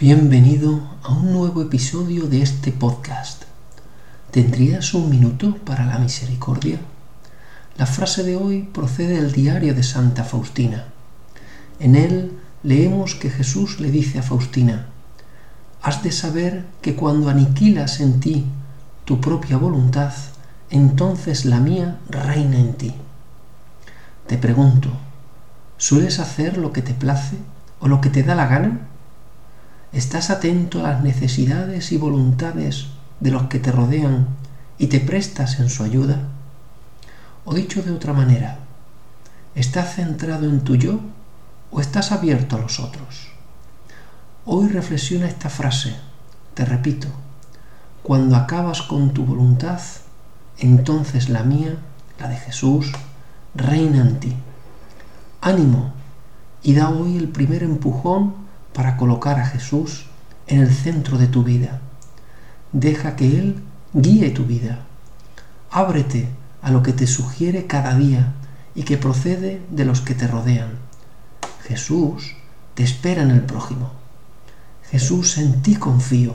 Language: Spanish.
Bienvenido a un nuevo episodio de este podcast. ¿Tendrías un minuto para la misericordia? La frase de hoy procede del diario de Santa Faustina. En él leemos que Jesús le dice a Faustina, Has de saber que cuando aniquilas en ti tu propia voluntad, entonces la mía reina en ti. Te pregunto, ¿sueles hacer lo que te place o lo que te da la gana? ¿Estás atento a las necesidades y voluntades de los que te rodean y te prestas en su ayuda? O dicho de otra manera, ¿estás centrado en tu yo o estás abierto a los otros? Hoy reflexiona esta frase, te repito, cuando acabas con tu voluntad, entonces la mía, la de Jesús, reina en ti. Ánimo y da hoy el primer empujón para colocar a Jesús en el centro de tu vida. Deja que Él guíe tu vida. Ábrete a lo que te sugiere cada día y que procede de los que te rodean. Jesús te espera en el prójimo. Jesús en ti confío.